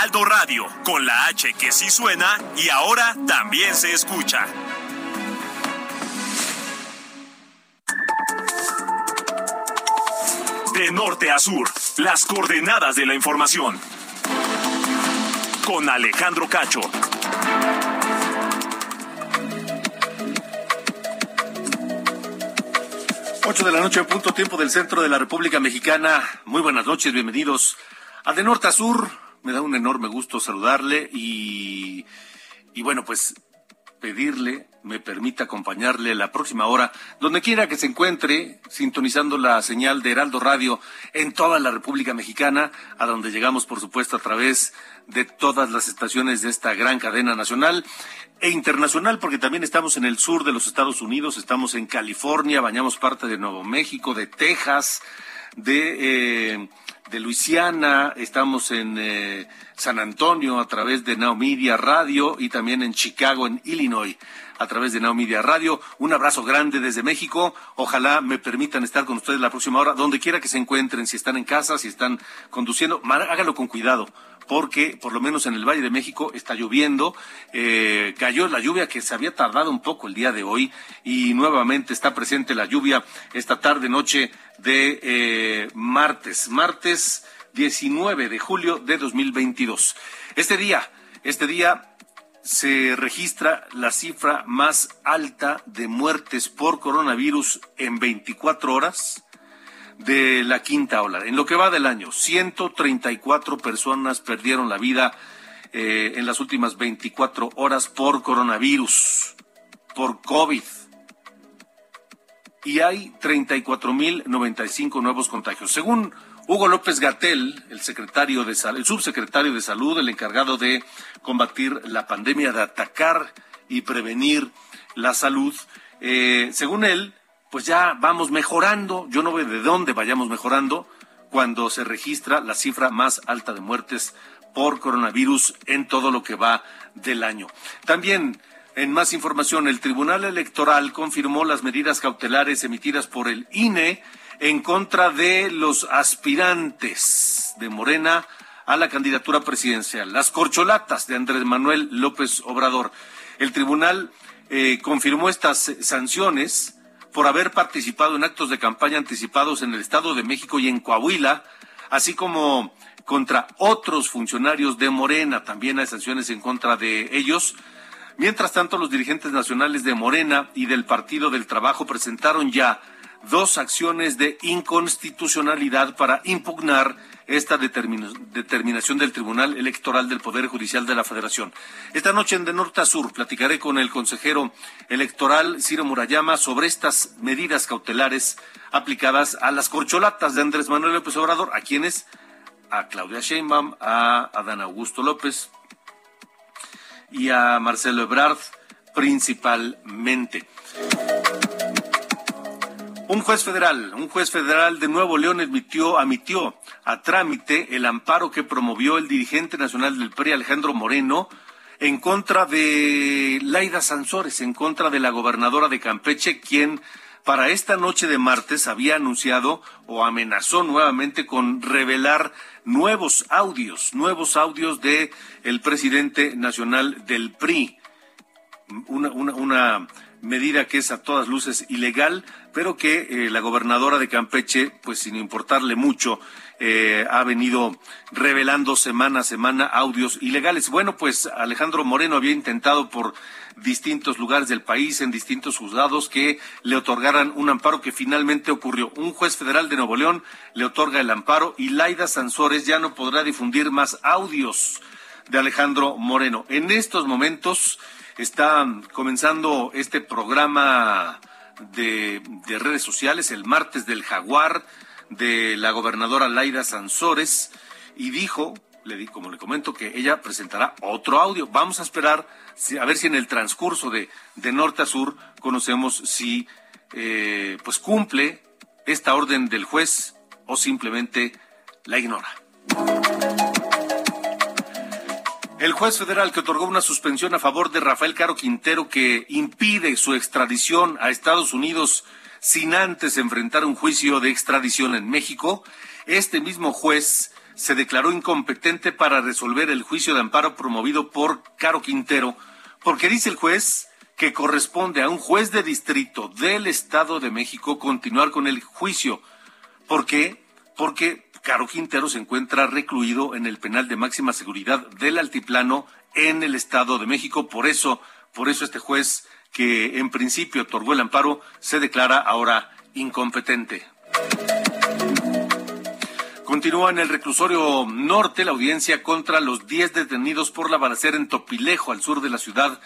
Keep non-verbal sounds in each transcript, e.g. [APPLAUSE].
Heraldo Radio, con la H que sí suena y ahora también se escucha. De norte a sur, las coordenadas de la información. Con Alejandro Cacho. Ocho de la noche, punto tiempo del centro de la República Mexicana. Muy buenas noches, bienvenidos a De Norte a Sur. Me da un enorme gusto saludarle y, y bueno, pues pedirle me permita acompañarle la próxima hora, donde quiera que se encuentre, sintonizando la señal de Heraldo Radio en toda la República Mexicana, a donde llegamos, por supuesto, a través de todas las estaciones de esta gran cadena nacional e internacional, porque también estamos en el sur de los Estados Unidos, estamos en California, bañamos parte de Nuevo México, de Texas, de, eh, de Luisiana, estamos en eh, San Antonio a través de Now Media Radio y también en Chicago, en Illinois a través de Now Media Radio. Un abrazo grande desde México. Ojalá me permitan estar con ustedes la próxima hora, donde quiera que se encuentren, si están en casa, si están conduciendo, hágalo con cuidado porque por lo menos en el Valle de México está lloviendo, eh, cayó la lluvia que se había tardado un poco el día de hoy y nuevamente está presente la lluvia esta tarde noche de eh, martes, martes 19 de julio de 2022. Este día, este día se registra la cifra más alta de muertes por coronavirus en 24 horas de la quinta ola. En lo que va del año, 134 personas perdieron la vida eh, en las últimas 24 horas por coronavirus, por COVID. Y hay 34.095 nuevos contagios. Según Hugo López Gatel, el el subsecretario de Salud, el encargado de combatir la pandemia, de atacar y prevenir la salud, eh, según él, pues ya vamos mejorando. Yo no veo de dónde vayamos mejorando cuando se registra la cifra más alta de muertes por coronavirus en todo lo que va del año. También en más información, el Tribunal Electoral confirmó las medidas cautelares emitidas por el INE en contra de los aspirantes de Morena a la candidatura presidencial, las corcholatas de Andrés Manuel López Obrador. El tribunal eh, confirmó estas sanciones por haber participado en actos de campaña anticipados en el Estado de México y en Coahuila, así como contra otros funcionarios de Morena. También hay sanciones en contra de ellos. Mientras tanto, los dirigentes nacionales de Morena y del Partido del Trabajo presentaron ya dos acciones de inconstitucionalidad para impugnar esta determinación del Tribunal Electoral del Poder Judicial de la Federación. Esta noche en De Norte a Sur platicaré con el consejero electoral Ciro Murayama sobre estas medidas cautelares aplicadas a las corcholatas de Andrés Manuel López Obrador, a quienes, a Claudia Sheinbaum, a Adán Augusto López y a Marcelo Ebrard principalmente. Un juez federal, un juez federal de Nuevo León admitió, admitió a trámite el amparo que promovió el dirigente nacional del PRI, Alejandro Moreno, en contra de Laida Sansores, en contra de la gobernadora de Campeche, quien para esta noche de martes había anunciado o amenazó nuevamente con revelar nuevos audios, nuevos audios de el presidente nacional del PRI. Una, una, una medida que es a todas luces ilegal, pero que eh, la gobernadora de Campeche, pues sin importarle mucho, eh, ha venido revelando semana a semana audios ilegales. Bueno, pues Alejandro Moreno había intentado por distintos lugares del país, en distintos juzgados, que le otorgaran un amparo que finalmente ocurrió. Un juez federal de Nuevo León le otorga el amparo y Laida Sansores ya no podrá difundir más audios de Alejandro Moreno. En estos momentos está comenzando este programa de, redes sociales, el martes del jaguar, de la gobernadora Laida Sansores y dijo, le di, como le comento, que ella presentará otro audio. Vamos a esperar a ver si en el transcurso de, de norte a sur conocemos si eh, pues cumple esta orden del juez o simplemente la ignora. El juez federal que otorgó una suspensión a favor de Rafael Caro Quintero que impide su extradición a Estados Unidos sin antes enfrentar un juicio de extradición en México, este mismo juez se declaró incompetente para resolver el juicio de amparo promovido por Caro Quintero, porque dice el juez que corresponde a un juez de distrito del Estado de México continuar con el juicio. ¿Por qué? Porque Caro Quintero se encuentra recluido en el penal de máxima seguridad del Altiplano en el Estado de México. Por eso, por eso este juez que en principio otorgó el amparo se declara ahora incompetente. Continúa en el reclusorio norte la audiencia contra los 10 detenidos por la balacera en Topilejo, al sur de la Ciudad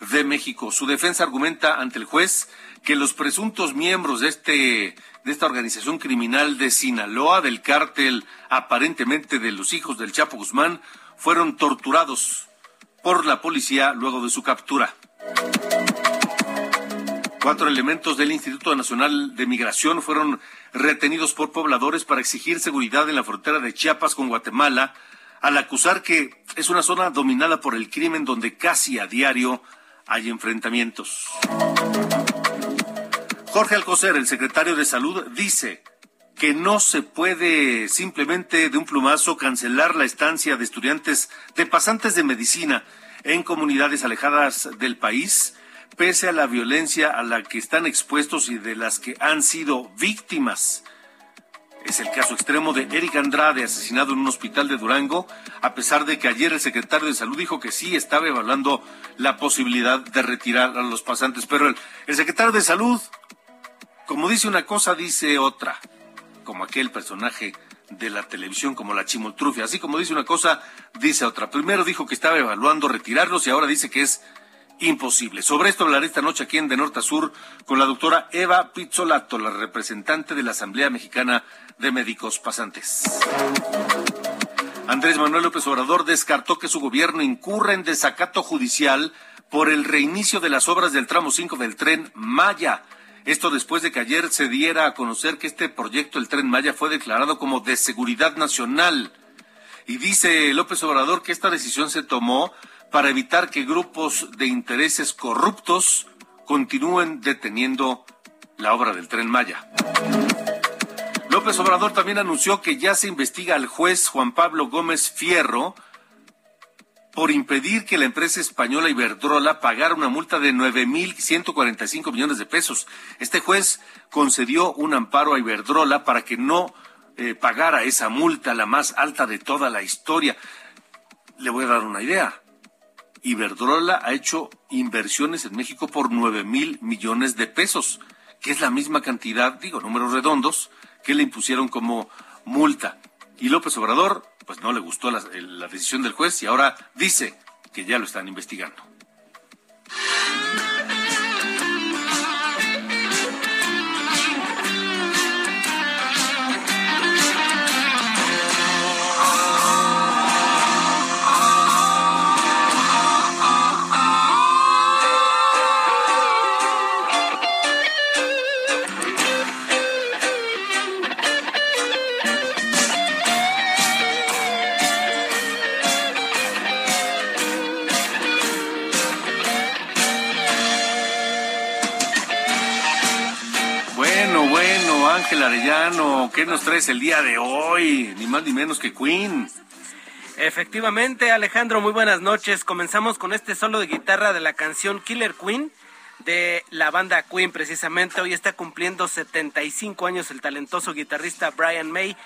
de México. Su defensa argumenta ante el juez que los presuntos miembros de este de esta organización criminal de Sinaloa, del cártel aparentemente de los hijos del Chapo Guzmán, fueron torturados por la policía luego de su captura. Cuatro elementos del Instituto Nacional de Migración fueron retenidos por pobladores para exigir seguridad en la frontera de Chiapas con Guatemala, al acusar que es una zona dominada por el crimen donde casi a diario hay enfrentamientos. Jorge Alcocer, el secretario de Salud, dice que no se puede simplemente de un plumazo cancelar la estancia de estudiantes, de pasantes de medicina en comunidades alejadas del país, pese a la violencia a la que están expuestos y de las que han sido víctimas. Es el caso extremo de Eric Andrade, asesinado en un hospital de Durango, a pesar de que ayer el secretario de Salud dijo que sí estaba evaluando la posibilidad de retirar a los pasantes. Pero el, el secretario de Salud como dice una cosa, dice otra, como aquel personaje de la televisión como la chimoltrufia. Así como dice una cosa, dice otra. Primero dijo que estaba evaluando retirarlos y ahora dice que es imposible. Sobre esto hablaré esta noche aquí en De Norte a Sur con la doctora Eva Pizzolato, la representante de la Asamblea Mexicana de Médicos Pasantes. Andrés Manuel López Obrador descartó que su gobierno incurra en desacato judicial por el reinicio de las obras del tramo 5 del tren Maya esto después de que ayer se diera a conocer que este proyecto, el Tren Maya, fue declarado como de seguridad nacional. Y dice López Obrador que esta decisión se tomó para evitar que grupos de intereses corruptos continúen deteniendo la obra del Tren Maya. López Obrador también anunció que ya se investiga al juez Juan Pablo Gómez Fierro por impedir que la empresa española Iberdrola pagara una multa de 9.145 millones de pesos. Este juez concedió un amparo a Iberdrola para que no eh, pagara esa multa, la más alta de toda la historia. Le voy a dar una idea. Iberdrola ha hecho inversiones en México por nueve mil millones de pesos, que es la misma cantidad, digo, números redondos, que le impusieron como multa. Y López Obrador pues no le gustó la decisión del juez y ahora dice que ya lo están investigando. ¿Qué nos traes el día de hoy? Ni más ni menos que Queen. Efectivamente, Alejandro, muy buenas noches. Comenzamos con este solo de guitarra de la canción Killer Queen de la banda Queen precisamente. Hoy está cumpliendo 75 años el talentoso guitarrista Brian May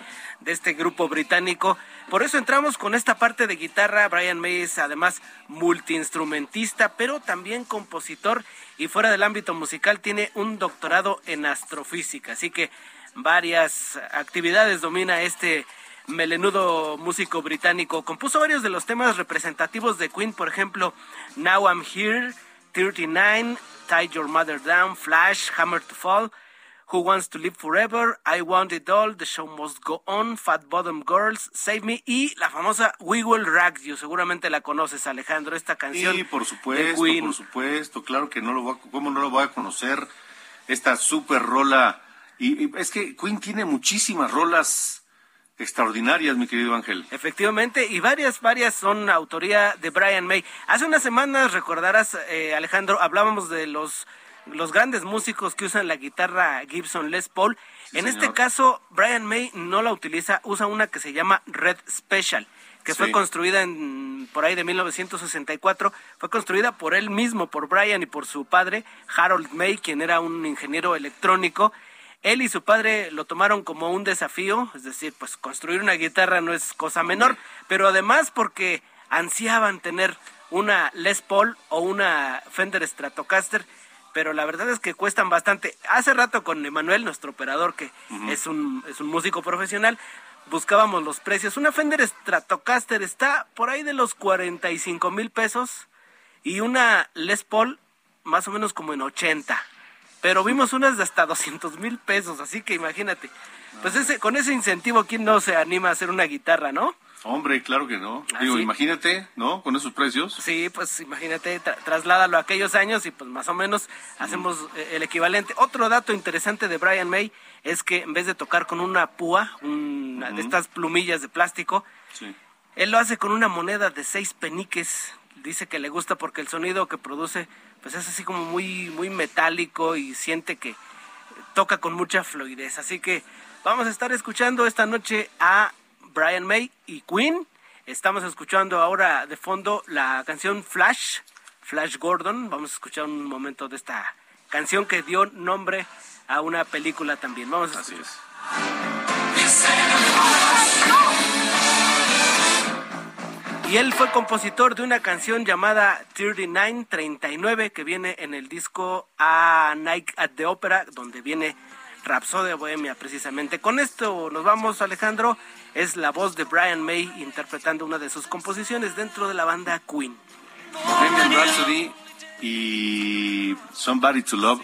de este grupo británico. Por eso entramos con esta parte de guitarra. Brian May es además multiinstrumentista, pero también compositor y fuera del ámbito musical tiene un doctorado en astrofísica. Así que varias actividades domina este melenudo músico británico. Compuso varios de los temas representativos de Queen, por ejemplo, Now I'm Here, 39, Tie Your Mother Down, Flash, Hammer to Fall. Who Wants to Live Forever, I Want It All, The Show Must Go On, Fat Bottom Girls, Save Me y la famosa We Will Rock You. Seguramente la conoces, Alejandro, esta canción. Sí, por supuesto, por supuesto. Claro que no lo voy a, ¿cómo no lo voy a conocer? Esta super rola. Y, es que Queen tiene muchísimas rolas extraordinarias, mi querido Ángel. Efectivamente, y varias, varias son autoría de Brian May. Hace unas semanas, recordarás, eh, Alejandro, hablábamos de los los grandes músicos que usan la guitarra Gibson Les Paul. en este caso, Brian May no la utiliza, usa una que se llama Red Special, que fue construida en, por ahí de 1964. Fue construida por él mismo, por Brian y por su padre, Harold May, quien era un ingeniero electrónico. Él y su padre lo tomaron como un desafío, es decir, pues construir una guitarra no es cosa menor, pero además porque ansiaban tener una Les Paul o una Fender Stratocaster pero la verdad es que cuestan bastante. Hace rato con Emanuel, nuestro operador, que es, un, es un músico profesional, buscábamos los precios. Una Fender Stratocaster está por ahí de los 45 mil pesos y una Les Paul más o menos como en 80. Pero vimos unas de hasta 200 mil pesos, así que imagínate. Pues ese, con ese incentivo, ¿quién no se anima a hacer una guitarra, no? Hombre, claro que no. ¿Ah, Digo, imagínate, ¿no? Con esos precios. Sí, pues imagínate, trasládalo a aquellos años y pues más o menos hacemos eh, el equivalente. Otro dato interesante de Brian May es que en vez de tocar con una púa, una de estas plumillas de plástico, él lo hace con una moneda de seis peniques. Dice que le gusta porque el sonido que produce pues es así como muy, muy metálico y siente que toca con mucha fluidez. Así que vamos a estar escuchando esta noche a Brian May y Queen. Estamos escuchando ahora de fondo la canción Flash, Flash Gordon. Vamos a escuchar un momento de esta canción que dio nombre a una película también. Vamos a Así es. Y él fue compositor de una canción llamada 3939 que viene en el disco A Night at the Opera, donde viene Rapsodia Bohemia precisamente. Con esto nos vamos, Alejandro. Es la voz de Brian May interpretando una de sus composiciones dentro de la banda Queen. Bohemian Rhapsody y Somebody to Love,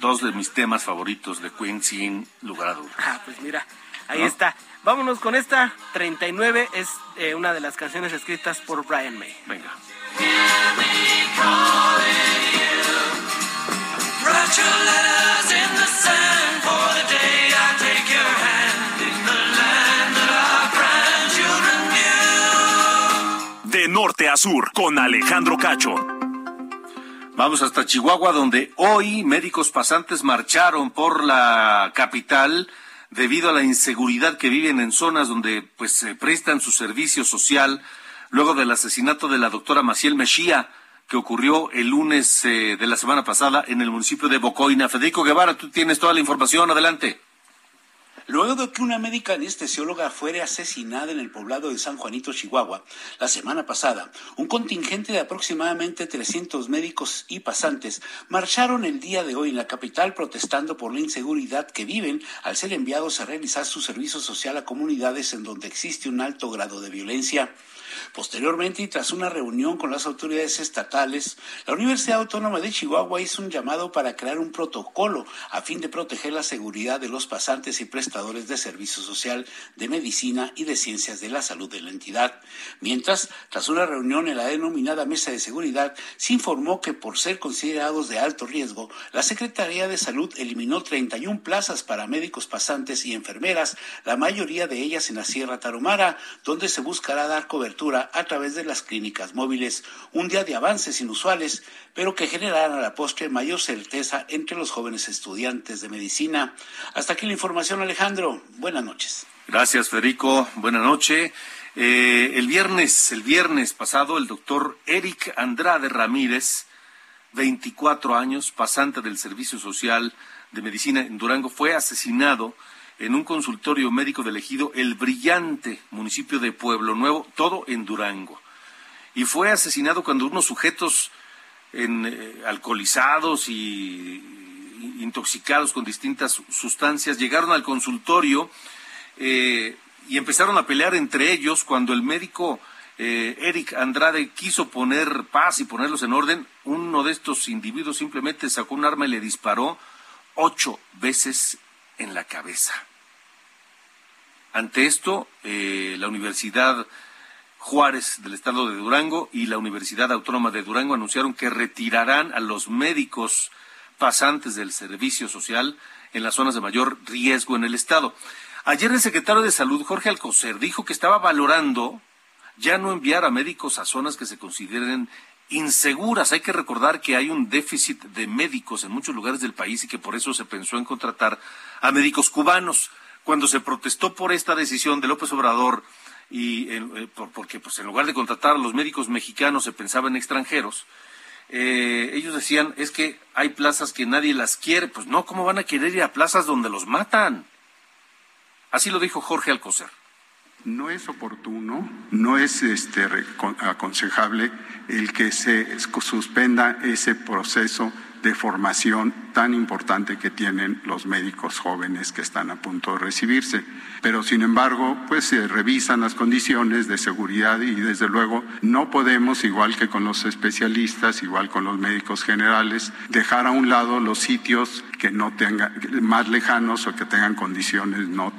dos de mis temas favoritos de Queen sin lugar a dudas. Ah, pues mira, ahí está. Vámonos con esta 39, es eh, una de las canciones escritas por Brian May. Venga. De norte a sur, con Alejandro Cacho. Vamos hasta Chihuahua, donde hoy médicos pasantes marcharon por la capital debido a la inseguridad que viven en zonas donde pues se prestan su servicio social luego del asesinato de la doctora Maciel Mejía que ocurrió el lunes eh, de la semana pasada en el municipio de Bocoina. Federico Guevara, tú tienes toda la información, adelante. Luego de que una médica anestesióloga fuera asesinada en el poblado de San Juanito, Chihuahua, la semana pasada, un contingente de aproximadamente 300 médicos y pasantes marcharon el día de hoy en la capital protestando por la inseguridad que viven al ser enviados a realizar su servicio social a comunidades en donde existe un alto grado de violencia. Posteriormente, y tras una reunión con las autoridades estatales, la Universidad Autónoma de Chihuahua hizo un llamado para crear un protocolo a fin de proteger la seguridad de los pasantes y prestadores de servicio social, de medicina y de ciencias de la salud de la entidad. Mientras, tras una reunión en la denominada Mesa de Seguridad, se informó que por ser considerados de alto riesgo, la Secretaría de Salud eliminó 31 plazas para médicos pasantes y enfermeras, la mayoría de ellas en la Sierra Tarumara, donde se buscará dar cobertura a través de las clínicas móviles, un día de avances inusuales, pero que generarán a la postre mayor certeza entre los jóvenes estudiantes de medicina. Hasta aquí la información, Alejandro. Buenas noches. Gracias, Federico. Buenas noches. Eh, el viernes, el viernes pasado, el doctor Eric Andrade Ramírez, 24 años, pasante del Servicio Social de Medicina en Durango, fue asesinado en un consultorio médico del ejido El Brillante, municipio de Pueblo Nuevo, todo en Durango. Y fue asesinado cuando unos sujetos en, eh, alcoholizados y intoxicados con distintas sustancias llegaron al consultorio eh, y empezaron a pelear entre ellos cuando el médico eh, Eric Andrade quiso poner paz y ponerlos en orden, uno de estos individuos simplemente sacó un arma y le disparó ocho veces en la cabeza. Ante esto, eh, la Universidad Juárez del Estado de Durango y la Universidad Autónoma de Durango anunciaron que retirarán a los médicos pasantes del servicio social en las zonas de mayor riesgo en el Estado. Ayer el secretario de Salud, Jorge Alcocer, dijo que estaba valorando ya no enviar a médicos a zonas que se consideren inseguras. Hay que recordar que hay un déficit de médicos en muchos lugares del país y que por eso se pensó en contratar a médicos cubanos. Cuando se protestó por esta decisión de López Obrador y eh, porque pues en lugar de contratar a los médicos mexicanos se pensaba en extranjeros, eh, ellos decían es que hay plazas que nadie las quiere. Pues no, ¿cómo van a querer ir a plazas donde los matan? Así lo dijo Jorge Alcocer no es oportuno, no es este, aconsejable el que se suspenda ese proceso de formación tan importante que tienen los médicos jóvenes que están a punto de recibirse. Pero sin embargo, pues se revisan las condiciones de seguridad y desde luego no podemos, igual que con los especialistas, igual con los médicos generales, dejar a un lado los sitios que no tengan más lejanos o que tengan condiciones no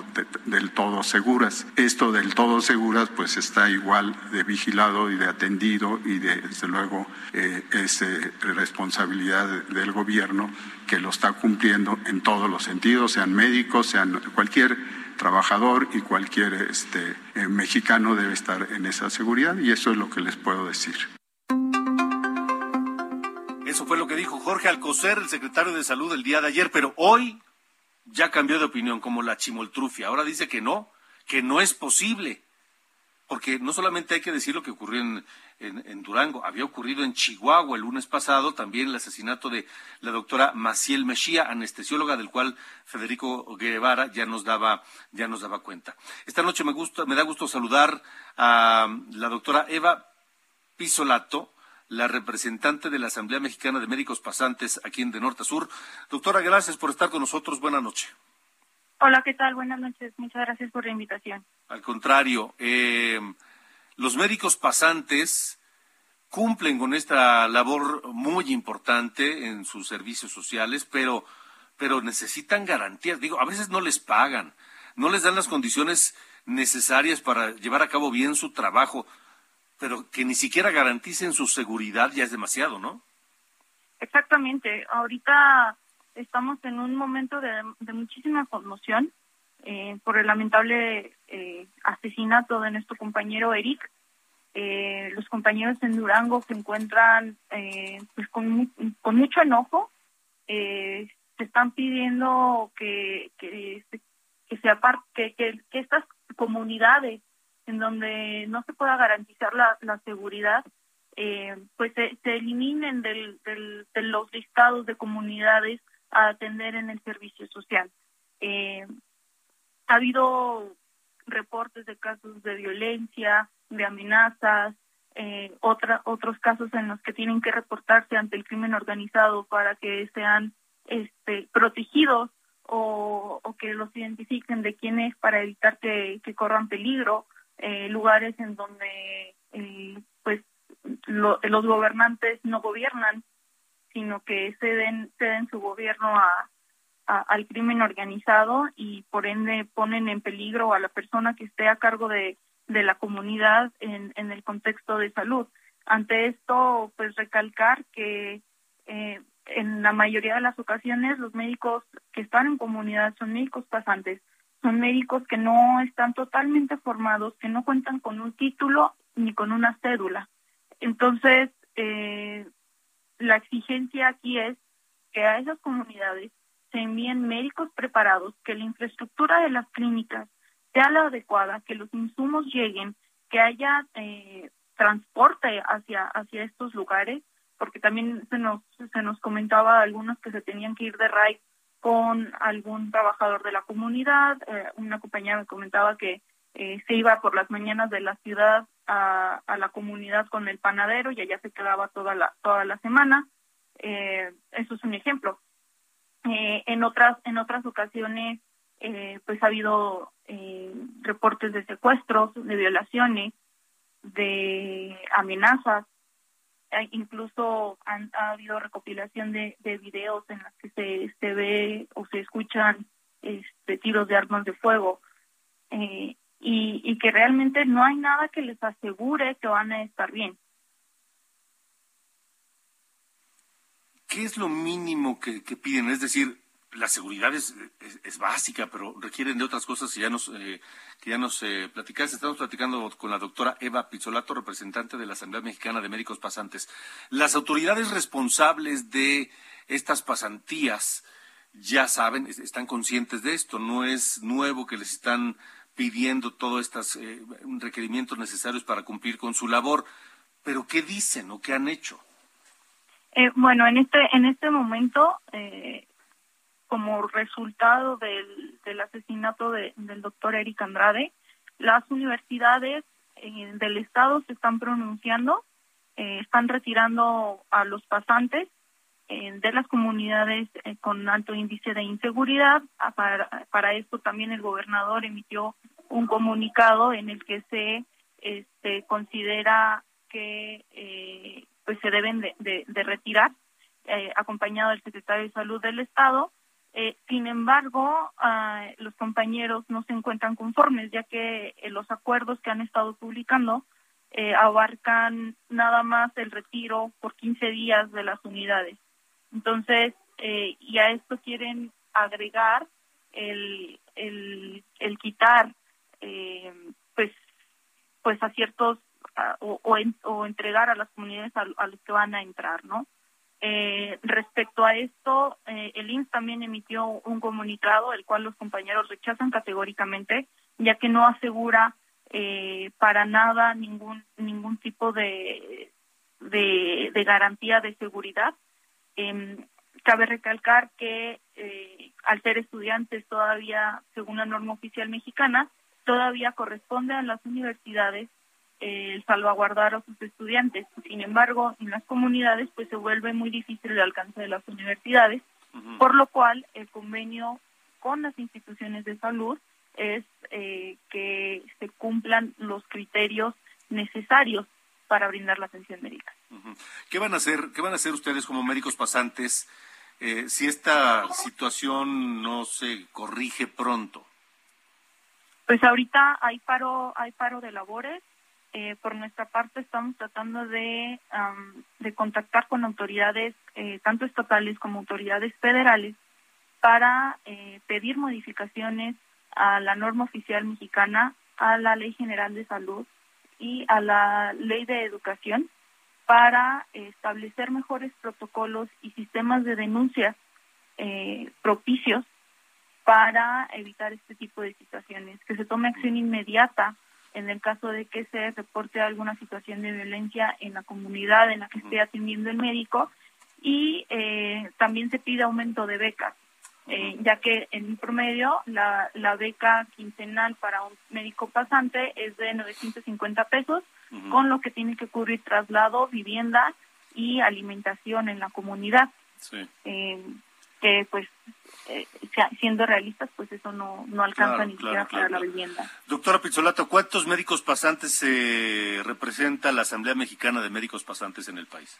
del todo seguras. Esto del todo seguras pues está igual de vigilado y de atendido y de, desde luego eh, es eh, responsabilidad del gobierno que lo está cumpliendo en todos los sentidos, sean médicos, sean cualquier trabajador y cualquier este, eh, mexicano debe estar en esa seguridad y eso es lo que les puedo decir. Eso fue lo que dijo Jorge Alcocer, el secretario de Salud, el día de ayer, pero hoy ya cambió de opinión, como la chimoltrufia. Ahora dice que no, que no es posible. Porque no solamente hay que decir lo que ocurrió en, en, Durango, había ocurrido en Chihuahua el lunes pasado también el asesinato de la doctora Maciel Mejía, anestesióloga del cual Federico Guevara ya nos daba, ya nos daba cuenta. Esta noche me, gusta, me da gusto saludar a la doctora Eva Pisolato, la representante de la Asamblea Mexicana de Médicos Pasantes aquí en De Norte a Sur. Doctora, gracias por estar con nosotros. Buenas noches. Hola, ¿qué tal? Buenas noches. Muchas gracias por la invitación. Al contrario, eh, los médicos pasantes cumplen con esta labor muy importante en sus servicios sociales, pero, pero necesitan garantías. Digo, a veces no les pagan, no les dan las condiciones necesarias para llevar a cabo bien su trabajo, pero que ni siquiera garanticen su seguridad ya es demasiado, ¿no? Exactamente. Ahorita estamos en un momento de, muchísima conmoción eh, por el lamentable eh, asesinato de nuestro compañero Eric. Eh, los compañeros en Durango se encuentran eh, pues con, con mucho enojo. Eh, se están pidiendo que, que, que, se que, que, estas comunidades en donde no se pueda garantizar la, la seguridad, eh, pues se, se eliminen del, del, de los listados de comunidades a atender en el servicio social. Eh, ha habido reportes de casos de violencia, de amenazas, eh, otra, otros casos en los que tienen que reportarse ante el crimen organizado para que sean este, protegidos o, o que los identifiquen de quién es para evitar que, que corran peligro, eh, lugares en donde eh, pues lo, los gobernantes no gobiernan, sino que ceden, ceden su gobierno a, al crimen organizado y por ende ponen en peligro a la persona que esté a cargo de, de la comunidad en, en el contexto de salud. Ante esto, pues recalcar que eh, en la mayoría de las ocasiones los médicos que están en comunidad son médicos pasantes, son médicos que no están totalmente formados, que no cuentan con un título ni con una cédula. Entonces, eh, la exigencia aquí es que a esas comunidades se envíen médicos preparados, que la infraestructura de las clínicas sea la adecuada, que los insumos lleguen, que haya eh, transporte hacia hacia estos lugares, porque también se nos se nos comentaba algunos que se tenían que ir de RAI con algún trabajador de la comunidad, eh, una compañera me comentaba que eh, se iba por las mañanas de la ciudad a, a, la comunidad con el panadero y allá se quedaba toda la toda la semana. Eh, eso es un ejemplo. Eh, en otras en otras ocasiones eh, pues ha habido eh, reportes de secuestros, de violaciones, de amenazas, eh, incluso han, ha habido recopilación de, de videos en las que se, se ve o se escuchan este, tiros de armas de fuego eh, y, y que realmente no hay nada que les asegure que van a estar bien. ¿Qué es lo mínimo que piden? Es decir, la seguridad es, es, básica, pero requieren de otras cosas que ya nos, eh, que ya nos eh, platicaste. Estamos platicando con la doctora Eva Pizzolato, representante de la Asamblea Mexicana de Médicos Pasantes. Las autoridades responsables de estas pasantías ya saben, están conscientes de esto. No es nuevo que les están pidiendo todos estos eh, requerimientos necesarios para cumplir con su labor. Pero ¿qué dicen o qué han hecho? Eh, bueno, en este en este momento eh, como resultado del, del asesinato de, del doctor Eric Andrade, las universidades eh, del Estado se están pronunciando, eh, están retirando a los pasantes eh, de las comunidades con alto índice de inseguridad. Ah, para, para esto también el gobernador emitió un comunicado en el que se este, considera que pues se deben de, de, de retirar, acompañado del secretario de Salud del Estado eh, sin embargo, uh, los compañeros no se encuentran conformes, ya que eh, los acuerdos que han estado publicando eh, abarcan nada más el retiro por 15 días de las unidades. Entonces, eh, y a esto quieren agregar el, el, el quitar, pues, pues a ciertos, uh, o, o, en, o, entregar a las comunidades a, a los que van a entrar, ¿no? Eh, respecto a esto, eh, el INS también emitió un comunicado, el cual los compañeros rechazan categóricamente, ya que no asegura eh, para nada ningún ningún tipo de de, garantía de seguridad. Eh, cabe recalcar que eh, al ser estudiantes todavía, según la norma oficial mexicana, todavía corresponde a las universidades eh, salvaguardar a sus estudiantes. Sin embargo, en las comunidades pues se vuelve muy difícil el alcance de las universidades, uh -huh. por lo cual el convenio con las instituciones de salud es eh, que se cumplan los criterios necesarios para brindar la atención médica. Uh -huh. ¿Qué van a hacer? ¿Qué van a hacer ustedes como médicos pasantes eh, si esta situación no se corrige pronto? Pues ahorita hay paro, hay paro de labores. Eh, por nuestra parte estamos tratando de, de contactar con autoridades, eh, tanto estatales como autoridades federales, para eh, pedir modificaciones a la norma oficial mexicana, a la Ley General de Salud y a la Ley de Educación para establecer mejores protocolos y sistemas de denuncia propicios para evitar este tipo de situaciones, que se tome acción inmediata en el caso de que se reporte alguna situación de violencia en la comunidad en la que esté atendiendo el médico y eh, también se pide aumento de becas, eh, ya que en promedio la, la beca quincenal para un médico pasante es de 950 pesos, uh -huh. con lo que tiene que cubrir traslado, vivienda y alimentación en la comunidad. Sí. Eh, que pues eh, siendo realistas, pues eso no, no alcanza claro, ni siquiera claro, para la vivienda. Doctora Pizzolato, ¿cuántos médicos pasantes se representa la Asamblea Mexicana de Médicos Pasantes en el país?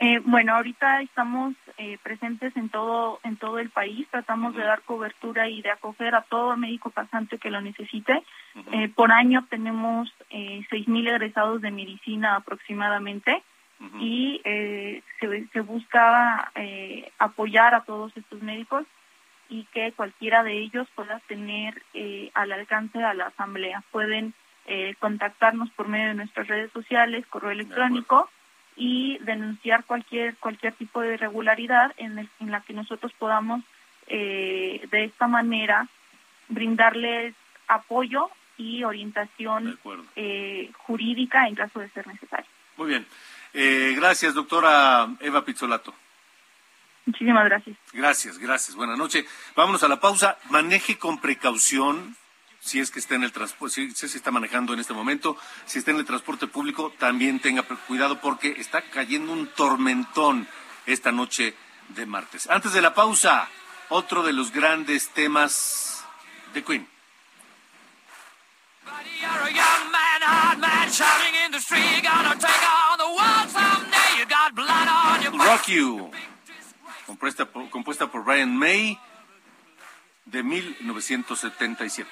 Eh, bueno, ahorita estamos eh, presentes en todo en todo el país, tratamos uh -huh. de dar cobertura y de acoger a todo médico pasante que lo necesite. Uh -huh. por año tenemos eh, seis mil egresados de medicina aproximadamente. Uh -huh. y eh, se, se, busca eh, apoyar a todos estos médicos y que cualquiera de ellos pueda tener eh, al alcance a la asamblea. Pueden contactarnos por medio de nuestras redes sociales, correo electrónico y denunciar cualquier cualquier tipo de irregularidad en, el, en la que nosotros podamos de esta manera brindarles apoyo y orientación jurídica en caso de ser necesario. Muy bien. Eh, gracias, doctora Eva Pizzolato. Muchísimas gracias. Gracias, gracias. Buenas noches. Vámonos a la pausa. Maneje con precaución si es que está en el transporte, si, si se está manejando en este momento, si está en el transporte público, también tenga cuidado porque está cayendo un tormentón esta noche de martes. Antes de la pausa, otro de los grandes temas de Queen. Rock You, compuesta por, compuesta por Brian May. de 1977.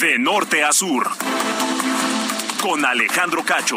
De norte a sur. Con Alejandro Cacho.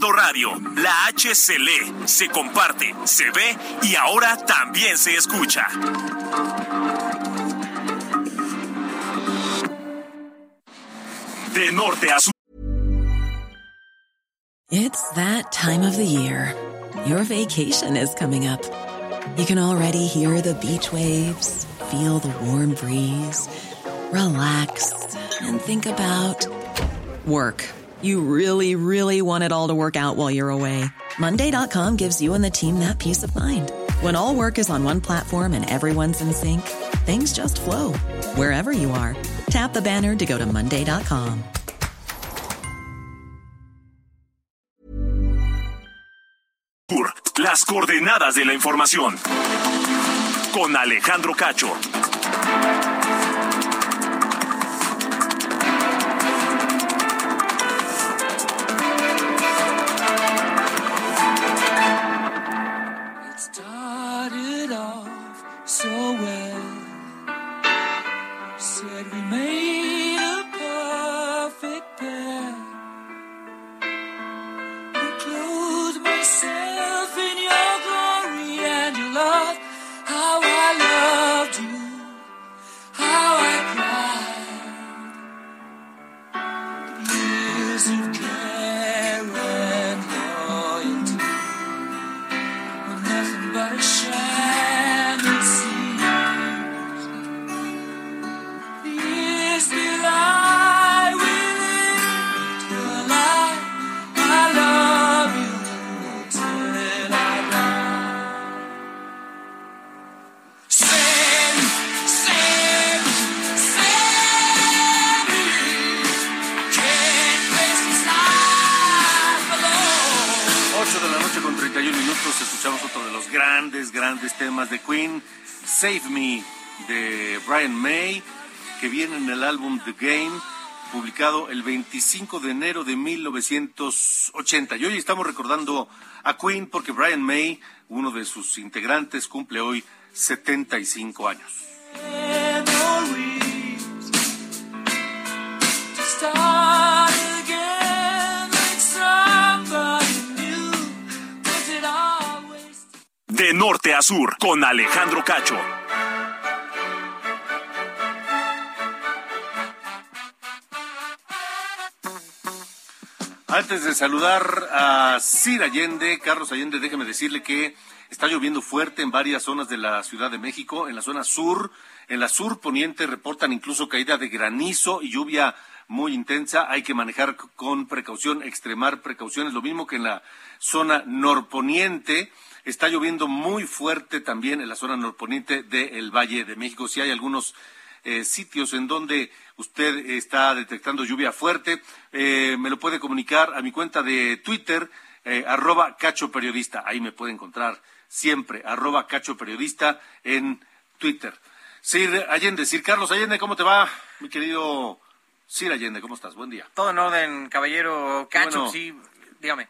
Radio, la H se lee, se comparte, se ve y ahora también se escucha. De norte a sur. It's that time of the year. Your vacation is coming up. You can already hear the beach waves, feel the warm breeze, relax, and think about work. You really, really want it all to work out while you're away. Monday.com gives you and the team that peace of mind. When all work is on one platform and everyone's in sync, things just flow wherever you are. Tap the banner to go to Monday.com. Las coordenadas de la información. Con Alejandro Cacho. Brian May, que viene en el álbum The Game, publicado el 25 de enero de 1980. Y hoy estamos recordando a Queen porque Brian May, uno de sus integrantes, cumple hoy 75 años. De norte a sur. Con Alejandro Cacho. Antes de saludar a Sir Allende, Carlos Allende, déjeme decirle que está lloviendo fuerte en varias zonas de la Ciudad de México, en la zona sur, en la sur poniente reportan incluso caída de granizo y lluvia muy intensa. Hay que manejar con precaución, extremar precauciones, lo mismo que en la zona norponiente. Está lloviendo muy fuerte también en la zona norponiente del Valle de México. Si hay algunos eh, sitios en donde usted está detectando lluvia fuerte, eh, me lo puede comunicar a mi cuenta de Twitter, eh, arroba cacho periodista. Ahí me puede encontrar siempre, arroba cacho periodista en Twitter. Sir Allende, Sir Carlos Allende, ¿cómo te va? Mi querido Sir Allende, ¿cómo estás? Buen día. Todo en orden, caballero Cacho, Bueno. sí, dígame.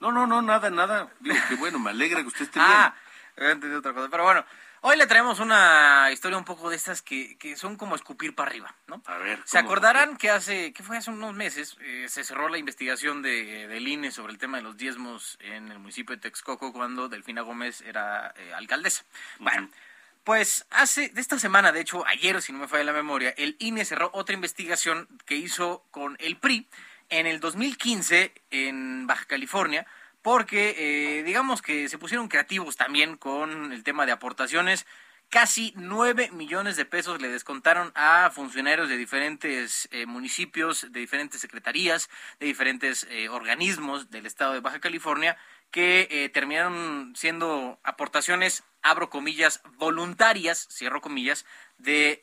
No, no, no, nada, nada. Digo que bueno, me alegra que usted esté Ah, había entendido otra cosa. Pero bueno, hoy le traemos una historia un poco de estas que, que son como escupir para arriba, ¿no? A ver. Se acordarán que hace, que fue hace unos meses, eh, se cerró la investigación de, del INE sobre el tema de los diezmos en el municipio de Texcoco cuando Delfina Gómez era eh, alcaldesa. Bueno, pues hace, de esta semana, de hecho, ayer, si no me falla la memoria, el INE cerró otra investigación que hizo con el PRI en el 2015 en Baja California porque eh, digamos que se pusieron creativos también con el tema de aportaciones. Casi 9 millones de pesos le descontaron a funcionarios de diferentes eh, municipios, de diferentes secretarías, de diferentes eh, organismos del estado de Baja California, que terminaron siendo aportaciones, abro comillas, voluntarias, cierro comillas, del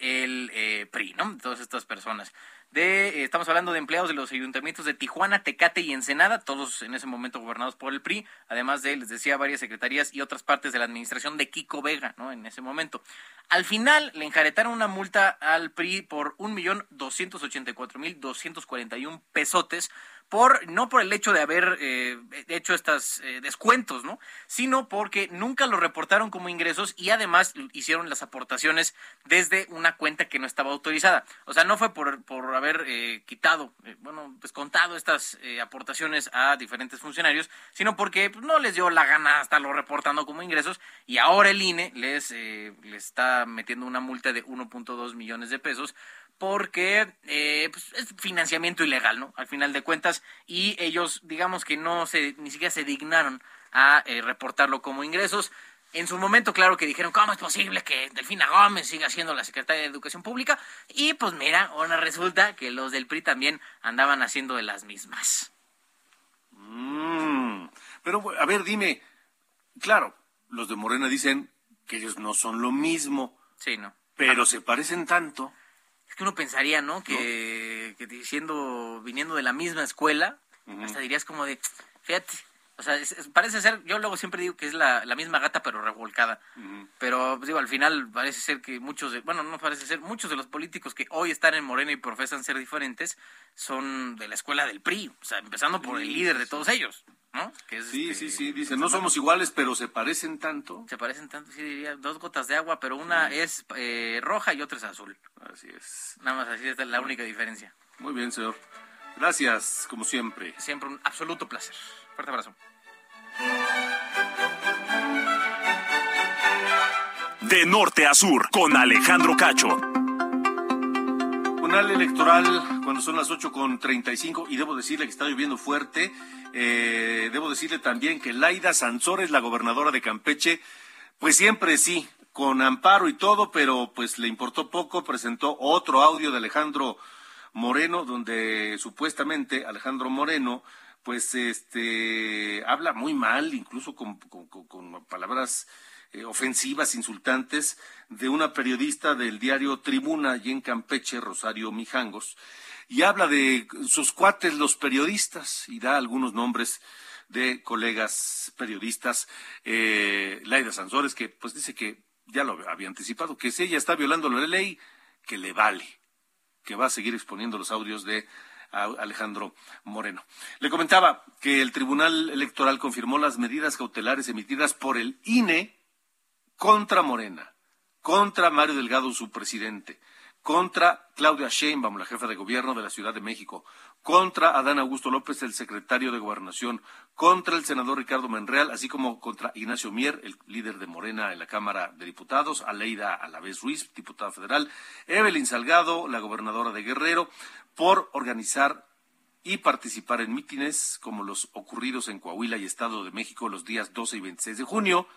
de PRI, ¿no? De todas estas personas de, eh, estamos hablando de empleados de los ayuntamientos de Tijuana, Tecate y Ensenada, todos en ese momento gobernados por el PRI, además de, les decía, varias secretarías y otras partes de la administración de Kiko Vega, ¿no? En ese momento. Al final le enjaretaron una multa al PRI por un millón doscientos ochenta y cuatro mil doscientos cuarenta y un pesotes por no por el hecho de haber eh, hecho estos eh, descuentos, ¿no? Sino porque nunca lo reportaron como ingresos y además hicieron las aportaciones desde una cuenta que no estaba autorizada. O sea, no fue por, por haber eh, quitado, bueno, pues contado estas aportaciones a diferentes funcionarios, sino porque pues, no les dio la gana estarlo reportando como ingresos y ahora el INE les, les está metiendo una multa de 1.2 millones de pesos porque eh, pues, es financiamiento ilegal, ¿no? Al final de cuentas, y ellos, digamos que no se, ni siquiera se dignaron a eh, reportarlo como ingresos. En su momento, claro que dijeron, ¿cómo es posible que Delfina Gómez siga siendo la secretaria de Educación Pública? Y pues mira, ahora resulta que los del PRI también andaban haciendo de las mismas. Mm, pero, a ver, dime, claro, los de Morena dicen que ellos no son lo mismo. Sí, ¿no? Pero se parecen tanto que uno pensaría, ¿no? Que, diciendo, viniendo de la misma escuela, hasta dirías como de, fíjate, o sea, parece ser, yo luego siempre digo que es la, misma gata pero revolcada, pero pues, digo, al final parece ser que muchos, de, bueno, no parece ser, muchos de los políticos que hoy están en Morena y profesan ser diferentes son de la escuela del PRI, o sea, empezando por el líder de todos ellos. ¿No? sí, sí, este, sí, dicen, no somos iguales, pero se parecen tanto. Se parecen tanto, sí, diría, dos gotas de agua, pero una es eh, roja y otra es azul. Así es. Nada más así es la única diferencia. Muy bien, señor. Gracias, como siempre. Siempre un absoluto placer. Fuerte abrazo. De norte a sur, con Alejandro Cacho. Tribunal Electoral, cuando son las 8 con 35, y debo decirle que está lloviendo fuerte, eh, debo decirle también que Laida Sansores, la gobernadora de Campeche, pues siempre sí, con amparo y todo, pero pues le importó poco, presentó otro audio de Alejandro Moreno, donde supuestamente Alejandro Moreno pues este habla muy mal, incluso con, palabras eh, ofensivas, insultantes, de una periodista del diario Tribuna allí en Campeche, Rosario Mijangos, y habla de sus cuates los periodistas y da algunos nombres de colegas periodistas, eh, Laida Sansores, que pues dice que ya lo había anticipado, que si ella está violando la ley, que le vale, que va a seguir exponiendo los audios de Alejandro Moreno. Le comentaba que el Tribunal Electoral confirmó las medidas cautelares emitidas por el INE contra Morena, contra Mario Delgado, su presidente, contra Claudia Sheinbaum, la jefa de gobierno de la Ciudad de México, contra Adán Augusto López, el secretario de Gobernación, contra el senador Ricardo Menreal, así como contra Ignacio Mier, el líder de Morena en la Cámara de Diputados, Aleida Alavés Ruiz, diputada federal, Evelyn Salgado, la gobernadora de Guerrero, por organizar y participar en mítines como los ocurridos en Coahuila y Estado de México los días 12 y 26 de junio,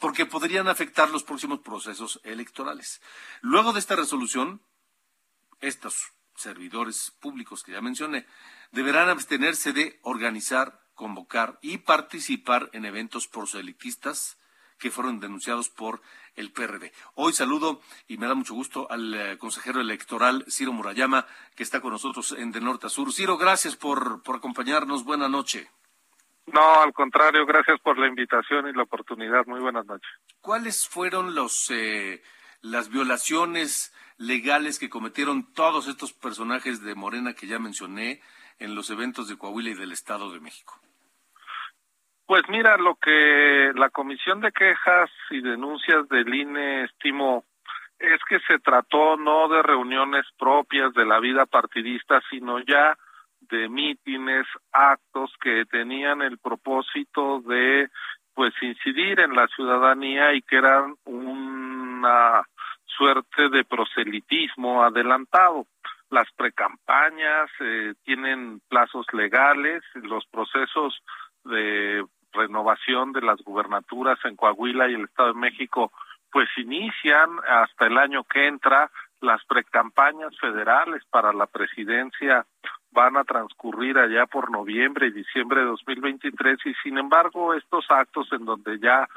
porque podrían afectar los próximos procesos electorales. Luego de esta resolución, estos servidores públicos que ya mencioné deberán abstenerse de organizar, convocar y participar en eventos proselitistas que fueron denunciados por el PRD. Hoy saludo y me da mucho gusto al eh, consejero electoral Ciro Murayama, que está con nosotros en De Norte a Sur. Ciro, gracias por, por acompañarnos. Buenas noches. No, al contrario, gracias por la invitación y la oportunidad. Muy buenas noches. ¿Cuáles fueron los eh, las violaciones legales que cometieron todos estos personajes de Morena que ya mencioné en los eventos de Coahuila y del Estado de México? Pues mira, lo que la Comisión de Quejas y Denuncias del INE estimó es que se trató no de reuniones propias de la vida partidista, sino ya de mítines, actos que tenían el propósito de pues incidir en la ciudadanía y que eran una suerte de proselitismo adelantado. las precampañas eh, tienen plazos legales, los procesos de renovación de las gubernaturas en Coahuila y el Estado de México pues inician hasta el año que entra las precampañas federales para la presidencia van a transcurrir allá por noviembre y diciembre de 2023 y sin embargo estos actos en donde ya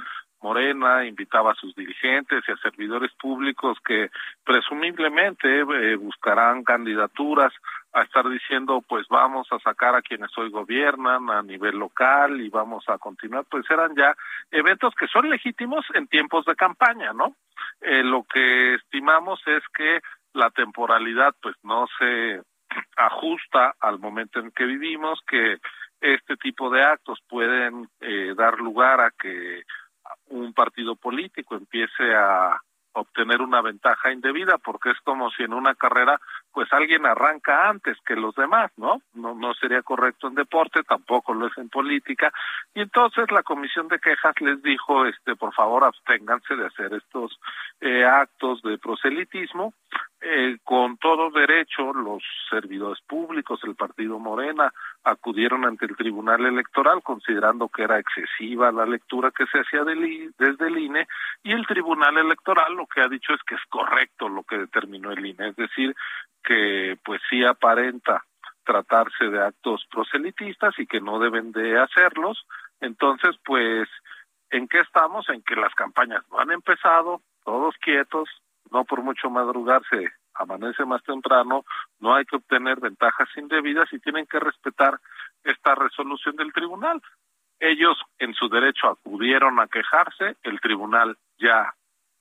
Morena invitaba a sus dirigentes y a servidores públicos que presumiblemente eh, buscarán candidaturas a estar diciendo pues vamos a sacar a quienes hoy gobiernan a nivel local y vamos a continuar pues eran ya eventos que son legítimos en tiempos de campaña no eh, lo que estimamos es que la temporalidad pues no se ajusta al momento en que vivimos que este tipo de actos pueden eh, dar lugar a que un partido político empiece a obtener una ventaja indebida porque es como si en una carrera pues alguien arranca antes que los demás, ¿no? No no sería correcto en deporte, tampoco lo es en política y entonces la comisión de quejas les dijo este por favor absténganse de hacer estos eh, actos de proselitismo eh, con todo derecho los servidores públicos, el partido Morena, acudieron ante el Tribunal Electoral considerando que era excesiva la lectura que se hacía desde el INE y el Tribunal Electoral lo que ha dicho es que es correcto lo que determinó el INE, es decir, que pues sí aparenta tratarse de actos proselitistas y que no deben de hacerlos. Entonces, pues, ¿en qué estamos? En que las campañas no han empezado, todos quietos, no por mucho madrugarse amanece más temprano, no hay que obtener ventajas indebidas y tienen que respetar esta resolución del tribunal. Ellos en su derecho acudieron a quejarse, el tribunal ya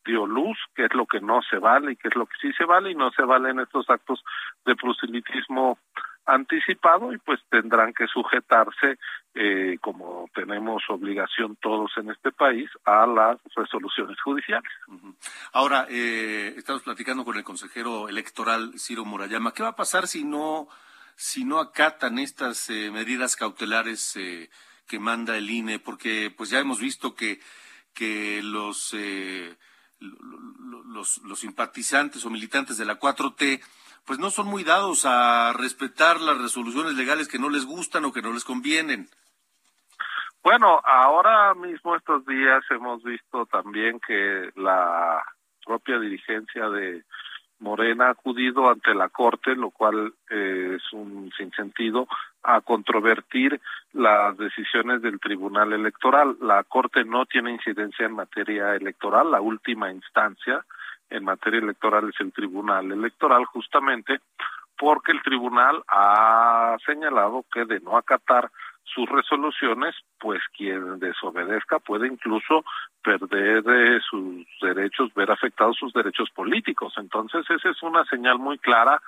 dio luz, que es lo que no se vale y que es lo que sí se vale y no se valen estos actos de proselitismo anticipado y pues tendrán que sujetarse, eh, como tenemos obligación todos en este país, a las resoluciones judiciales. Ahora, eh, estamos platicando con el consejero electoral Ciro Murayama. ¿Qué va a pasar si no, si no acatan estas eh, medidas cautelares eh, que manda el INE? Porque pues ya hemos visto que, que los, eh, los, los simpatizantes o militantes de la 4T pues no son muy dados a respetar las resoluciones legales que no les gustan o que no les convienen. Bueno, ahora mismo estos días hemos visto también que la propia dirigencia de Morena ha acudido ante la Corte, lo cual eh, es un sinsentido, a controvertir las decisiones del Tribunal Electoral. La Corte no tiene incidencia en materia electoral, la última instancia en materia electoral es el Tribunal Electoral, justamente porque el tribunal ha señalado que de no acatar sus resoluciones, pues quien desobedezca puede incluso perder eh, sus derechos, ver afectados sus derechos políticos. Entonces, esa es una señal muy clara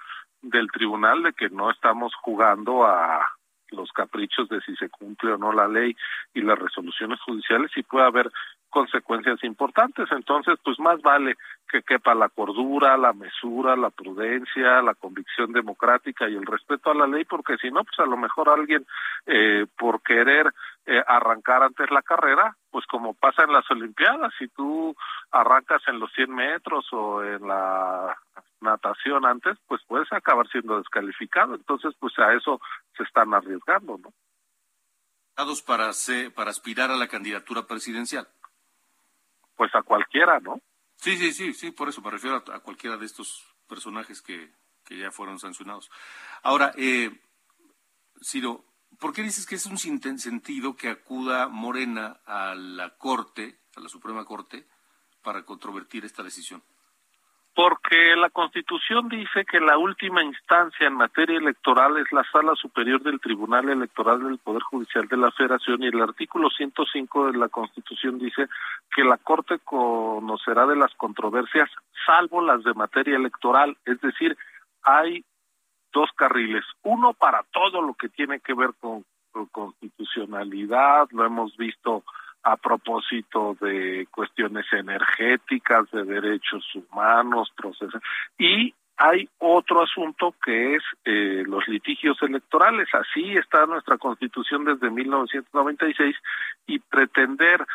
del tribunal de que no estamos jugando a los caprichos de si se cumple o no la ley y las resoluciones judiciales y puede haber consecuencias importantes. Entonces, pues más vale que quepa la cordura, la mesura, la prudencia, la convicción democrática y el respeto a la ley, porque si no, pues a lo mejor alguien eh, por querer eh, arrancar antes la carrera, pues como pasa en las Olimpiadas, si tú arrancas en los 100 metros o en la natación antes, pues puedes acabar siendo descalificado. Entonces, pues a eso se están arriesgando, ¿no? Para, para aspirar a la candidatura presidencial pues a cualquiera, ¿no? Sí, sí, sí, sí, por eso me refiero a, cualquiera de estos personajes que, que ya fueron sancionados. Ahora, eh, Ciro, ¿por qué dices que es un sentido que acuda Morena a la Corte, a la Suprema Corte, para controvertir esta decisión? Porque la Constitución dice que la última instancia en materia electoral es la Sala Superior del Tribunal Electoral del Poder Judicial de la Federación y el artículo 105 de la Constitución dice que la Corte conocerá de las controversias salvo las de materia electoral, es decir, hay dos carriles, uno para todo lo que tiene que ver con, con constitucionalidad, lo hemos visto a propósito de cuestiones energéticas, de derechos humanos, procesos. Y hay otro asunto que es eh, los litigios electorales. Así está nuestra constitución desde 1996 y pretender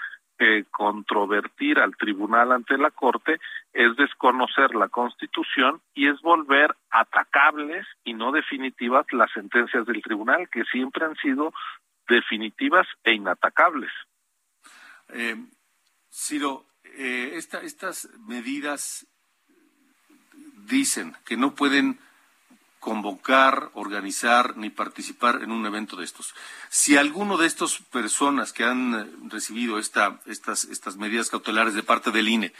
eh, controvertir al tribunal ante la Corte es desconocer la Constitución y es volver atacables y no definitivas las sentencias del tribunal, que siempre han sido definitivas e inatacables. Eh, Ciro, eh, estas medidas dicen que no pueden convocar, organizar ni participar en un evento de estos. Si alguno de estas personas que han eh, recibido esta, estas, medidas cautelares de parte del INE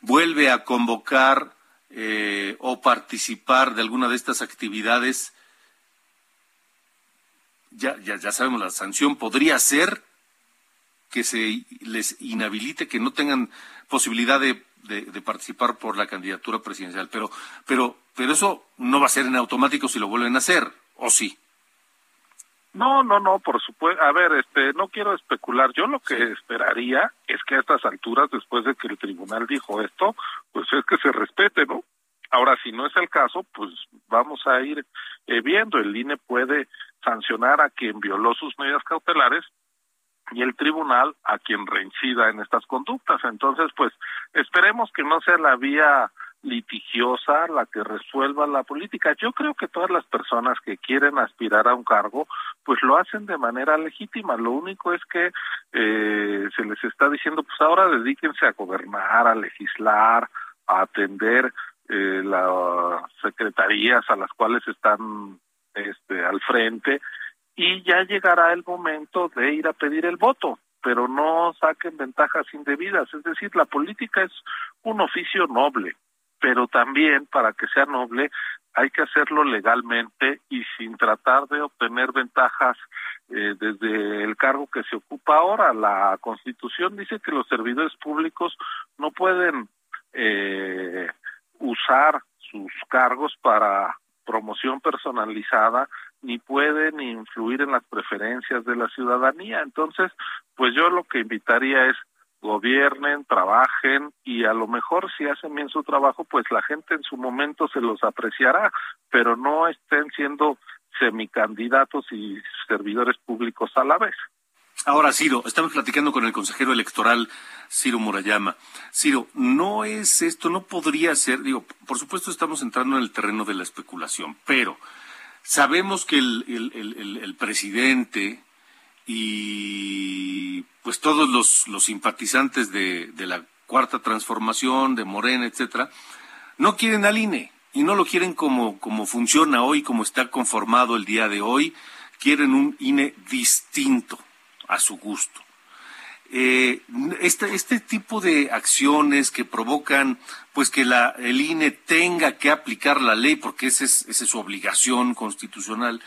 vuelve a convocar eh, o participar de alguna de estas actividades, ya sabemos, la sanción podría ser que se les inhabilite, que no tengan posibilidad de de, participar por la candidatura presidencial. Pero, pero, pero eso no va a ser en automático si lo vuelven a hacer, ¿o sí? No, no, no, por supuesto. A ver, este, no quiero especular. Yo lo que esperaría es que a estas alturas, después de que el tribunal dijo esto, pues es que se respete, ¿no? Ahora, si no es el caso, pues vamos a ir eh, viendo. El INE puede sancionar a quien violó sus medidas cautelares y el tribunal a quien reincida en estas conductas. Entonces, pues esperemos que no sea la vía litigiosa la que resuelva la política. Yo creo que todas las personas que quieren aspirar a un cargo, pues lo hacen de manera legítima. Lo único es que eh, se les está diciendo, pues ahora dedíquense a gobernar, a legislar, a atender eh, las secretarías a las cuales están este, al frente y ya llegará el momento de ir a pedir el voto, pero no saquen ventajas indebidas. Es decir, la política es un oficio noble, pero también para que sea noble hay que hacerlo legalmente y sin tratar de obtener ventajas eh, desde el cargo que se ocupa ahora. La Constitución dice que los servidores públicos no pueden eh, usar sus cargos para promoción personalizada ni pueden influir en las preferencias de la ciudadanía. Entonces, pues yo lo que invitaría es gobiernen, trabajen y a lo mejor si hacen bien su trabajo, pues la gente en su momento se los apreciará, pero no estén siendo semicandidatos y servidores públicos a la vez. Ahora, Ciro, estamos platicando con el consejero electoral Ciro Murayama. Ciro, no es esto, no podría ser, digo, por supuesto estamos entrando en el terreno de la especulación, pero Sabemos que el, presidente y pues todos los, simpatizantes de, la cuarta transformación, de Morena, etcétera, no quieren al INE y no lo quieren como, como funciona hoy, como está conformado el día de hoy, quieren un INE distinto a su gusto. Eh, este, este tipo de acciones que provocan pues que la, el INE tenga que aplicar la ley, porque esa es, su obligación constitucional,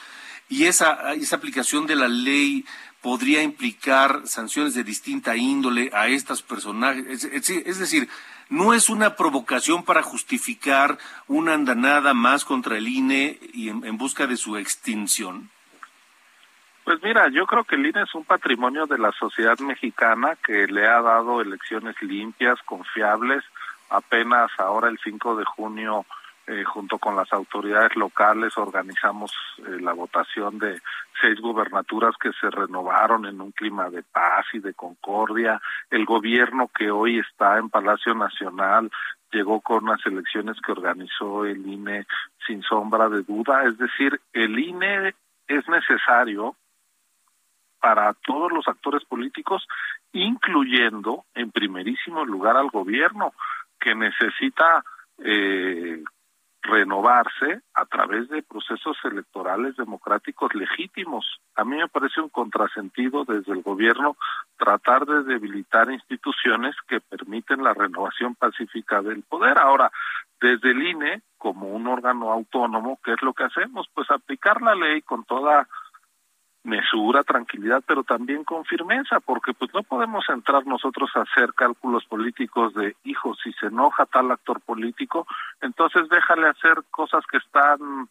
y esa, esa aplicación de la ley podría implicar sanciones de distinta índole a estas personajes. Es, decir, no es una provocación para justificar una andanada más contra el INE y en busca de su extinción. Pues mira, yo creo que el INE es un patrimonio de la sociedad mexicana que le ha dado elecciones limpias, confiables. Apenas ahora el 5 de junio, eh, junto con las autoridades locales, organizamos eh, la votación de seis gubernaturas que se renovaron en un clima de paz y de concordia. El gobierno que hoy está en Palacio Nacional llegó con unas elecciones que organizó el INE sin sombra de duda. Es decir, el INE es necesario para todos los actores políticos, incluyendo en primerísimo lugar al gobierno, que necesita eh, renovarse a través de procesos electorales democráticos legítimos. A mí me parece un contrasentido desde el gobierno tratar de debilitar instituciones que permiten la renovación pacífica del poder. Ahora, desde el INE, como un órgano autónomo, ¿qué es lo que hacemos? Pues aplicar la ley con toda mesura, tranquilidad, pero también con firmeza, porque pues no podemos entrar nosotros a hacer cálculos políticos de, hijo, si se enoja tal actor político, entonces déjale hacer cosas que están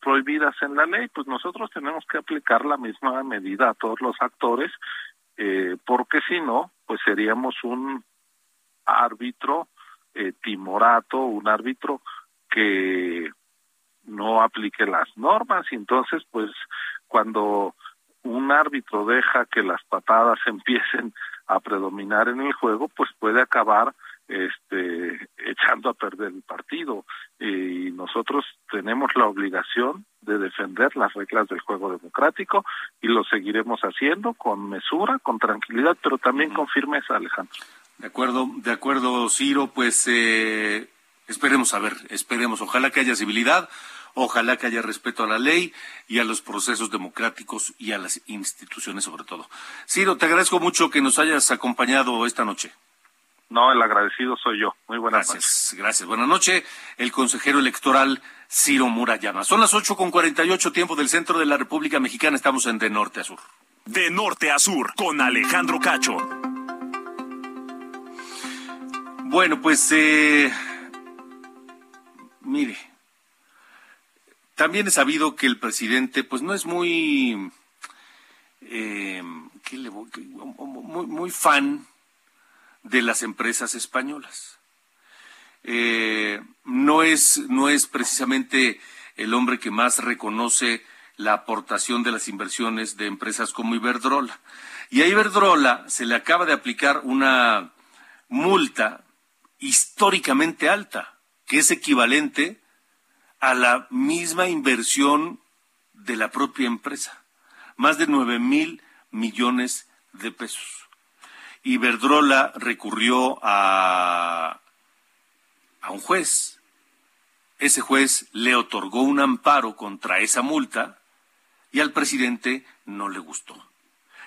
prohibidas en la ley, pues nosotros tenemos que aplicar la misma medida a todos los actores, eh, porque si no, pues seríamos un árbitro eh, timorato, un árbitro que no aplique las normas. Y entonces pues cuando un árbitro deja que las patadas [LAUGHS] empiecen a predominar en el juego, pues puede acabar este echando a perder el partido. Y nosotros tenemos la obligación de defender las reglas del juego democrático y lo seguiremos haciendo con mesura, con tranquilidad, pero también con firmeza, Alejandro. De acuerdo, de acuerdo, Ciro, pues eh, esperemos a ver, esperemos, ojalá que haya civilidad, ojalá que haya respeto a la ley y a los procesos democráticos y a las instituciones sobre todo. Ciro, te agradezco mucho que nos hayas acompañado esta noche. No, el agradecido soy yo. Muy buenas gracias, noches. Gracias, Buenas noches, el consejero electoral Ciro Murayama. Son las ocho con cuarenta y ocho tiempo del centro de la República Mexicana. Estamos en De Norte a Sur. De Norte a Sur, con Alejandro Cacho. Bueno, pues, eh, mire, también he sabido que el presidente, pues, no es muy, eh, ¿qué le voy? muy, muy fan de las empresas españolas. Eh, no es no es precisamente el hombre que más reconoce la aportación de las inversiones de empresas como Iberdrola. Y a Iberdrola se le acaba de aplicar una multa históricamente alta, que es equivalente a la misma inversión de la propia empresa, más de nueve mil millones de pesos. Iberdrola recurrió a, a un juez. Ese juez le otorgó un amparo contra esa multa y al presidente no le gustó.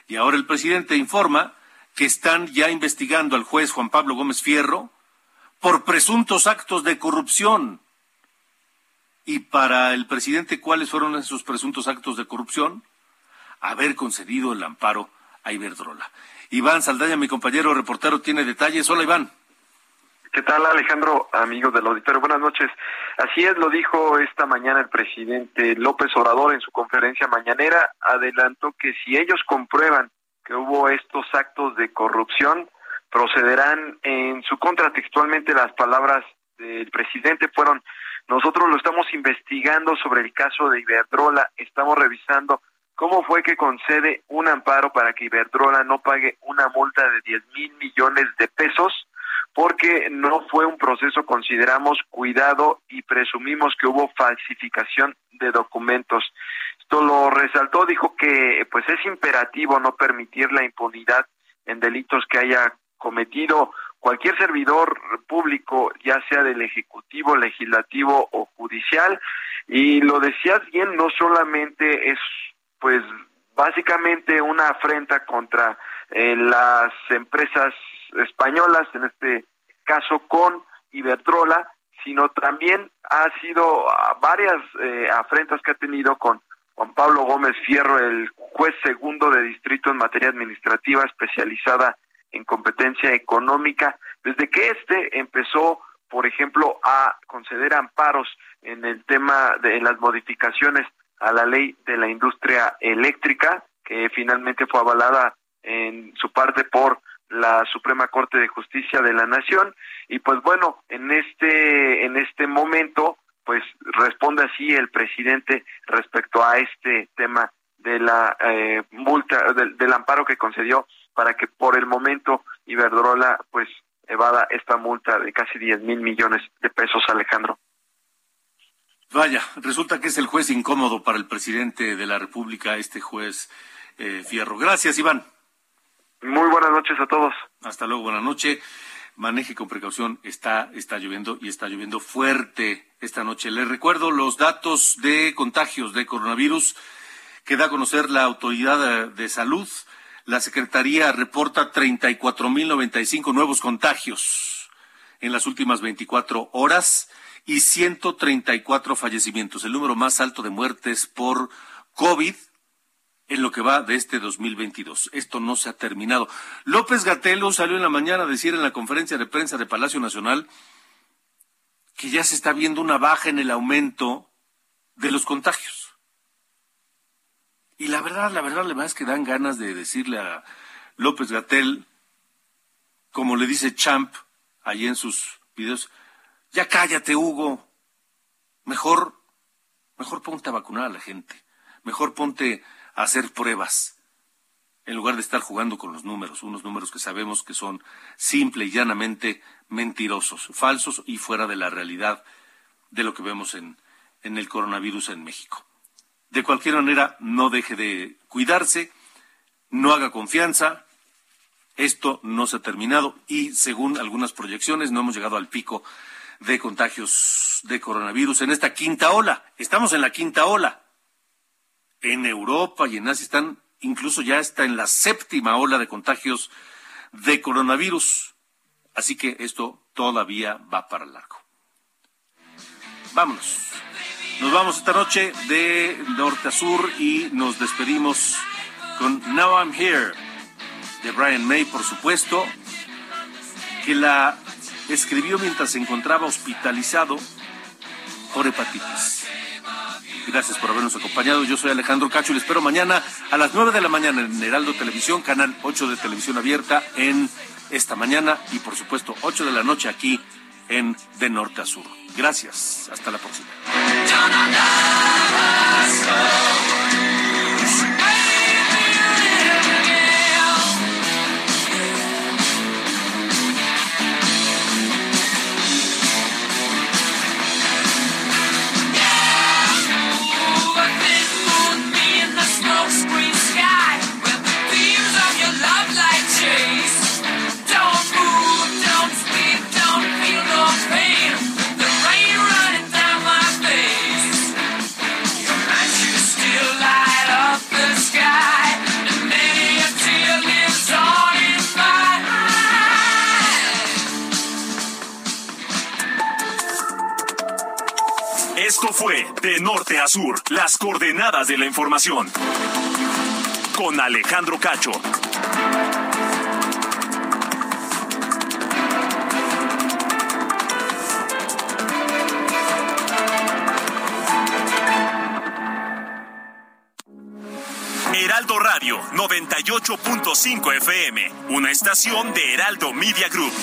Y ahora el presidente informa que están ya investigando al juez Juan Pablo Gómez Fierro por presuntos actos de corrupción. Y para el presidente, ¿cuáles fueron esos presuntos actos de corrupción? Haber concedido el amparo a Iberdrola. Iván Saldaña, mi compañero reportero, tiene detalles. Hola, Iván. ¿Qué tal, Alejandro, amigos del auditorio? Buenas noches. Así es, lo dijo esta mañana el presidente López Obrador en su conferencia mañanera. Adelantó que si ellos comprueban que hubo estos actos de corrupción, procederán en su contra textualmente las palabras del presidente fueron nosotros lo estamos investigando sobre el caso de Iberdrola, estamos revisando ¿Cómo fue que concede un amparo para que Iberdrola no pague una multa de 10 mil millones de pesos? Porque no fue un proceso, consideramos, cuidado y presumimos que hubo falsificación de documentos. Esto lo resaltó, dijo que pues es imperativo no permitir la impunidad en delitos que haya cometido cualquier servidor público, ya sea del Ejecutivo, Legislativo o Judicial. Y lo decías bien, no solamente es pues básicamente una afrenta contra eh, las empresas españolas, en este caso con Iberdrola, sino también ha sido ah, varias eh, afrentas que ha tenido con Juan Pablo Gómez Fierro, el juez segundo de distrito en materia administrativa especializada en competencia económica, desde que éste empezó, por ejemplo, a conceder amparos en el tema de las modificaciones a la ley de la industria eléctrica, que finalmente fue avalada en su parte por la Suprema Corte de Justicia de la Nación. Y pues bueno, en este en este momento pues responde así el presidente respecto a este tema de la eh, multa del amparo que concedió para que por el momento Iberdrola pues evada esta multa de casi 10 mil millones de pesos, Alejandro. Vaya, resulta que es el juez incómodo para el presidente de la República, este juez eh, Fierro. Gracias, Iván. Muy buenas noches a todos. Hasta luego, buenas noches. Maneje con precaución, está, está lloviendo y está lloviendo fuerte esta noche. Les recuerdo los datos de contagios de coronavirus que da a conocer la Autoridad de Salud. La Secretaría reporta 34.095 nuevos contagios en las últimas 24 horas y 134 fallecimientos, el número más alto de muertes por COVID en lo que va de este 2022. Esto no se ha terminado. López Gatelo salió en la mañana a decir en la conferencia de prensa de Palacio Nacional que ya se está viendo una baja en el aumento de los contagios. Y la verdad, la verdad, la verdad es que dan ganas de decirle a López Gatel, como le dice Champ ahí en sus videos, ya cállate, Hugo. Mejor, mejor ponte a vacunar a la gente. Mejor ponte a hacer pruebas. en lugar de estar jugando con los números, unos números que sabemos que son simple y llanamente mentirosos, falsos y fuera de la realidad de lo que vemos en, en el coronavirus en México. De cualquier manera, no deje de cuidarse, no haga confianza, esto no se ha terminado y según algunas proyecciones no hemos llegado al pico de contagios de coronavirus en esta quinta ola. Estamos en la quinta ola. En Europa y en Asia están, incluso ya está en la séptima ola de contagios de coronavirus. Así que esto todavía va para largo. Vámonos. Nos vamos esta noche de norte a sur y nos despedimos con Now I'm Here de Brian May, por supuesto, que la escribió mientras se encontraba hospitalizado por hepatitis. Gracias por habernos acompañado. Yo soy Alejandro Cacho y les espero mañana a las 9 de la mañana en Heraldo Televisión, canal 8 de televisión abierta en esta mañana y por supuesto 8 de la noche aquí en De Norte a Sur. Gracias. Hasta la próxima. Sur, las coordenadas de la información. Con Alejandro Cacho. Heraldo Radio 98.5 FM, una estación de Heraldo Media Group.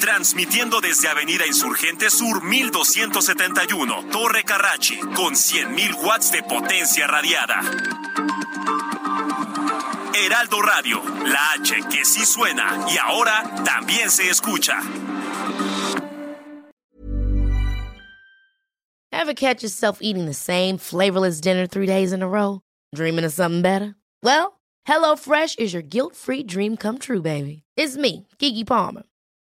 Transmitiendo desde Avenida Insurgente Sur 1271, Torre Carrachi, con 100.000 watts de potencia radiada. Heraldo Radio, la H que sí suena y ahora también se escucha. Ever catch yourself eating the same flavorless dinner three days in a row? Dreaming of something better? Well, HelloFresh is your guilt-free dream come true, baby. It's me, Kiki Palmer.